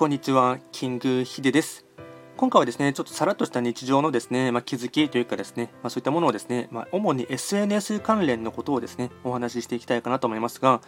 こんにちは、キングヒデです。今回はですね、ちょっとさらっとした日常のですね、まあ、気づきというかですね、まあ、そういったものをですね、まあ、主に SNS 関連のことをですね、お話ししていきたいかなと思いますが、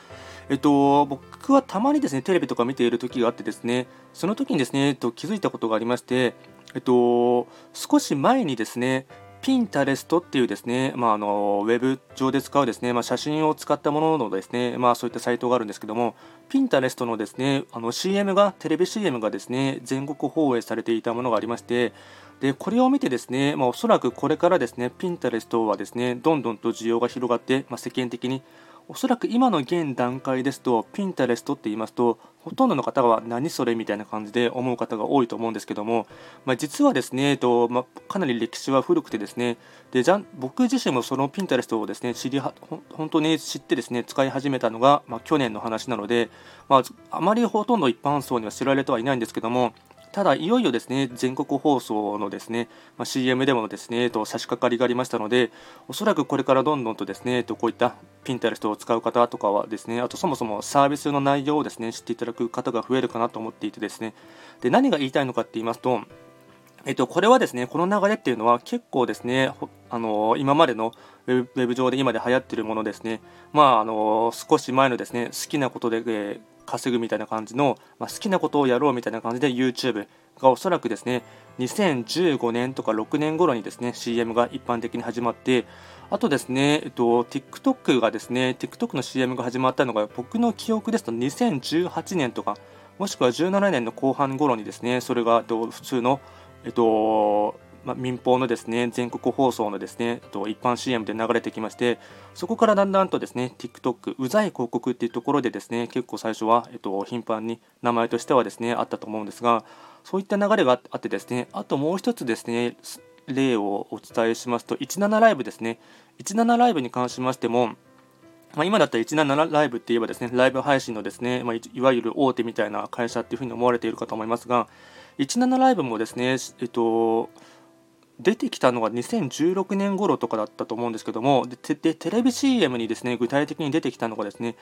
えっと、僕はたまにですね、テレビとか見ている時があってですね、その時にですね、えっと、気づいたことがありまして、えっと、少し前にですね、ピンタレストっていうですね、まあ、あのウェブ上で使うですね、まあ、写真を使ったもののですね、まあ、そういったサイトがあるんですけども、ピンタレストのですね、あの CM が、テレビ CM がですね、全国放映されていたものがありまして、でこれを見てですね、まあ、おそらくこれからですね、ピンタレストはですね、どんどんと需要が広がって、まあ、世間的におそらく今の現段階ですと、ピンタレストって言いますと、ほとんどの方は何それみたいな感じで思う方が多いと思うんですけども、まあ、実はですね、えっとまあ、かなり歴史は古くてですね、でじゃ僕自身もそのピンタレストをですね知りは本当に知ってですね使い始めたのが、まあ、去年の話なので、まあ、あまりほとんど一般層には知られてはいないんですけども、ただ、いよいよですね全国放送のですね、まあ、CM でもですね、と、差し掛かりがありましたので、おそらくこれからどんどんとですね、と、こういったピンタレストを使う方とかはですね、あとそもそもサービスの内容をですね知っていただく方が増えるかなと思っていてですね、で何が言いたいのかって言いますと、えっと、これはですね、この流れっていうのは結構ですね、あの今までのウェブ上で今で流行っているものですね、まあ、あの少し前のですね、好きなことで、え稼ぐみたいな感じの、まあ、好きなことをやろうみたいな感じで YouTube がおそらくですね2015年とか6年頃にですね CM が一般的に始まってあとですね、えっと、TikTok がですね TikTok の CM が始まったのが僕の記憶ですと2018年とかもしくは17年の後半頃にですねそれが普通のえっとまあ、民放のですね全国放送のですねえっと一般 CM で流れてきましてそこからだんだんとですね TikTok うざい広告っていうところでですね結構最初は、えっと、頻繁に名前としてはですねあったと思うんですがそういった流れがあってですねあともう一つですね例をお伝えしますと17ライブですね。17ライブに関しましてもまあ、今だったら17ライブって言えばですね、ライブ配信のですね、まあ、いわゆる大手みたいな会社っていうふうに思われているかと思いますが、17ライブもですね、えっと、出てきたのが2016年頃とかだったと思うんですけどもででテレビ CM にですね具体的に出てきたのがですね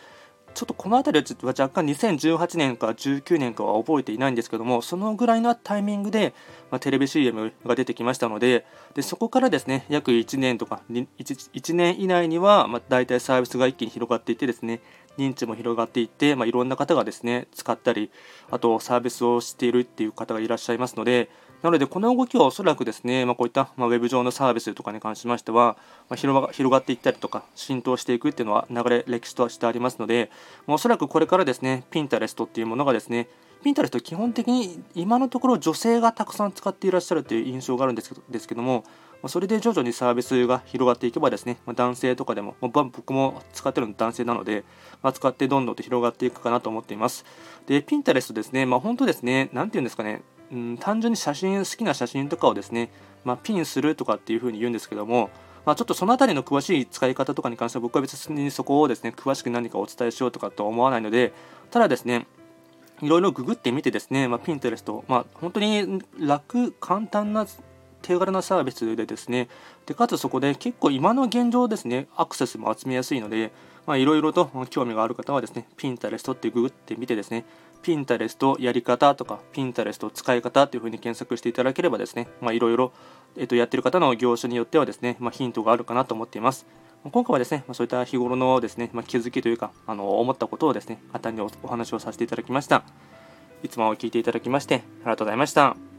ちょっとこの辺りは若干2018年か19年かは覚えていないんですけどもそのぐらいのタイミングで、まあ、テレビ CM が出てきましたのででそこからですね約1年とか 1, 1年以内には、まあ、大体サービスが一気に広がっていってですね認知も広がっていって、まあ、いろんな方がですね使ったりあとサービスをしているっていう方がいらっしゃいますのでなので、この動きはおそらくですね、まあ、こういった、ま、ウェブ上のサービスとかに関しましては、まあ、広が広がっていったりとか、浸透していくっていうのは流れ、歴史としてありますので、まあ、おそらくこれからですね、ピンタレストっていうものがですね、ピンタレスト基本的に今のところ女性がたくさん使っていらっしゃるという印象があるんですけどですけども、それで徐々にサービスが広がっていけばですね、男性とかでも、僕も使ってるの男性なので、ま、使ってどんどんと広がっていくかなと思っています。で、ピンタレストですね、まあ、本当ですね、なんていうんですかね、うん、単純に写真好きな写真とかをですね、まあ、ピンするとかっていうふうに言うんですけども、まあ、ちょっとその辺りの詳しい使い方とかに関しては僕は別にそこをですね詳しく何かお伝えしようとかとは思わないのでただですねいろいろググってみてですね、まあ、ピンテレスト、まあ、本当に楽、簡単な手軽なサービスでですね、でかつそこで結構今の現状ですね、アクセスも集めやすいので、いろいろと興味がある方はですね、ピンタレストってググってみてですね、ピンタレストやり方とか、ピンタレスト使い方というふうに検索していただければですね、いろいろ、えっと、やってる方の業種によってはですね、まあ、ヒントがあるかなと思っています。今回はですね、まそういった日頃のですね、まあ、気づきというか、あの思ったことをですね、簡単にお話をさせていただきました。いつも聞いていただきまして、ありがとうございました。